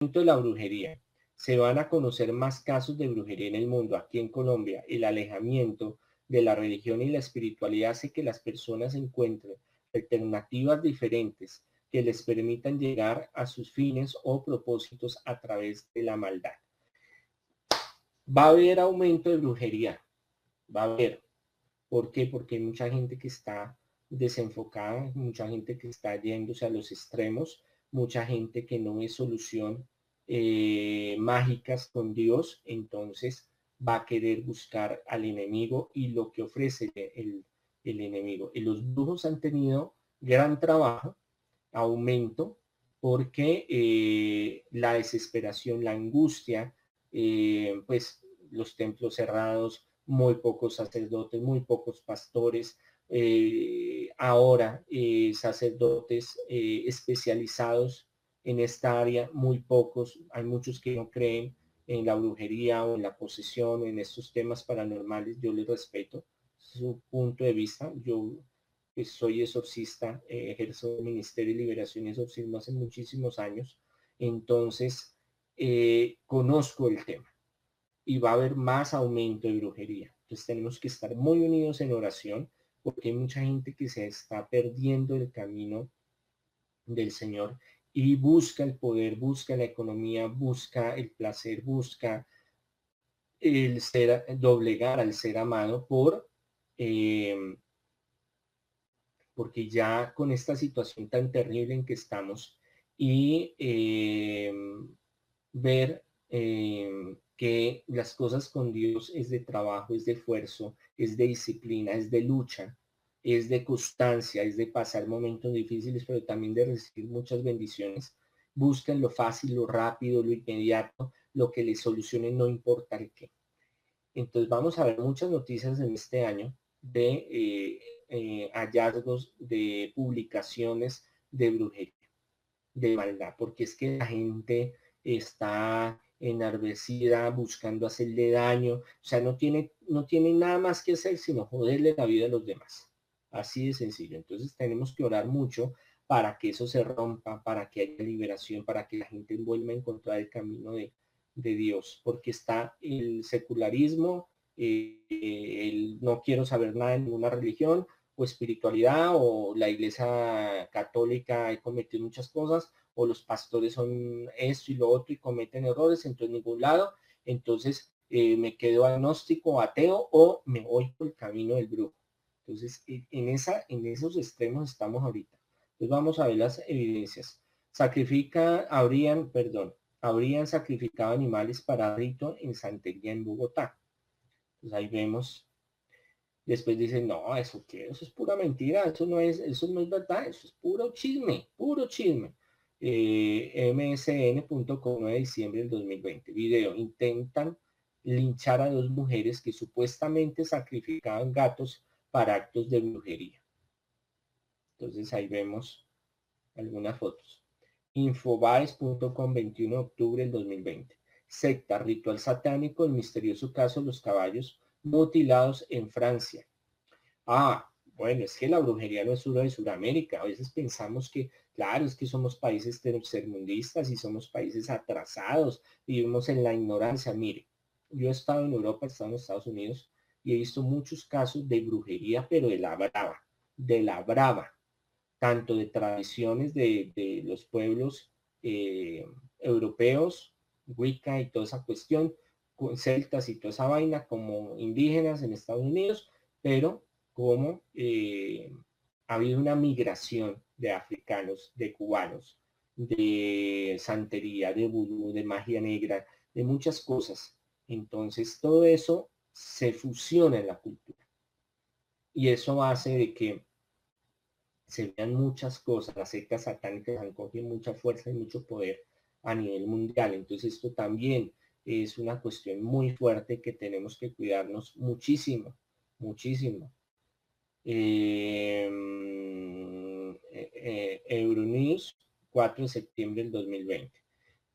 de la brujería. Se van a conocer más casos de brujería en el mundo. Aquí en Colombia, el alejamiento de la religión y la espiritualidad hace que las personas encuentren alternativas diferentes que les permitan llegar a sus fines o propósitos a través de la maldad. Va a haber aumento de brujería, va a haber. ¿Por qué? Porque hay mucha gente que está desenfocada, mucha gente que está yéndose a los extremos, mucha gente que no es solución eh, mágicas con Dios, entonces va a querer buscar al enemigo y lo que ofrece el, el enemigo. Y los brujos han tenido gran trabajo, aumento, porque eh, la desesperación, la angustia, eh, pues los templos cerrados, muy pocos sacerdotes, muy pocos pastores, ahora sacerdotes especializados en esta área, muy pocos, hay muchos que no creen en la brujería o en la posesión, en estos temas paranormales, yo les respeto su punto de vista, yo soy exorcista, eh, ejerzo el Ministerio de Liberación y Exorcismo hace muchísimos años, entonces eh, conozco el tema y va a haber más aumento de brujería. Entonces tenemos que estar muy unidos en oración porque hay mucha gente que se está perdiendo el camino del Señor y busca el poder, busca la economía, busca el placer, busca el ser, doblegar al ser amado por eh, porque ya con esta situación tan terrible en que estamos y eh, ver eh, que las cosas con Dios es de trabajo, es de esfuerzo, es de disciplina, es de lucha, es de constancia, es de pasar momentos difíciles, pero también de recibir muchas bendiciones. Buscan lo fácil, lo rápido, lo inmediato, lo que les solucione, no importa el qué. Entonces vamos a ver muchas noticias en este año de eh, eh, hallazgos de publicaciones de brujería, de maldad, porque es que la gente está enardecida buscando hacerle daño, o sea, no tiene, no tiene nada más que hacer sino joderle la vida a los demás. Así de sencillo. Entonces tenemos que orar mucho para que eso se rompa, para que haya liberación, para que la gente vuelva a encontrar el camino de, de Dios, porque está el secularismo, eh, el no quiero saber nada de ninguna religión, o espiritualidad o la iglesia católica ha cometido muchas cosas o los pastores son esto y lo otro y cometen errores, entonces ningún lado, entonces eh, me quedo agnóstico, ateo o me voy por el camino del grupo. Entonces en, esa, en esos extremos estamos ahorita. Entonces vamos a ver las evidencias. Sacrifica, habrían, perdón, habrían sacrificado animales para rito en Santería en Bogotá. Entonces ahí vemos Después dicen, no, eso qué, eso es pura mentira, eso no es, eso no es verdad, eso es puro chisme, puro chisme. Eh, msn.com de diciembre del 2020. Video, intentan linchar a dos mujeres que supuestamente sacrificaban gatos para actos de brujería. Entonces ahí vemos algunas fotos. Infobaes.com 21 de octubre del 2020. Secta, ritual satánico, el misterioso caso de los caballos mutilados en Francia. Ah, bueno, es que la brujería no es solo de Sudamérica. A veces pensamos que, claro, es que somos países tercermundistas y somos países atrasados, vivimos en la ignorancia. Mire, yo he estado en Europa, he estado en Estados Unidos y he visto muchos casos de brujería, pero de la brava, de la brava, tanto de tradiciones de, los pueblos eh, europeos, Wicca y toda esa cuestión, celtas y toda esa vaina como indígenas en Estados Unidos, pero como eh, ha habido una migración de africanos, de cubanos, de santería, de vudú, de magia negra, de muchas cosas. Entonces todo eso se fusiona en la cultura. Y eso hace de que se vean muchas cosas. Las sectas satánicas han cogido mucha fuerza y mucho poder a nivel mundial. Entonces esto también es una cuestión muy fuerte que tenemos que cuidarnos muchísimo, muchísimo. Em, eh, eh, Euronews, 4 de septiembre del 2020.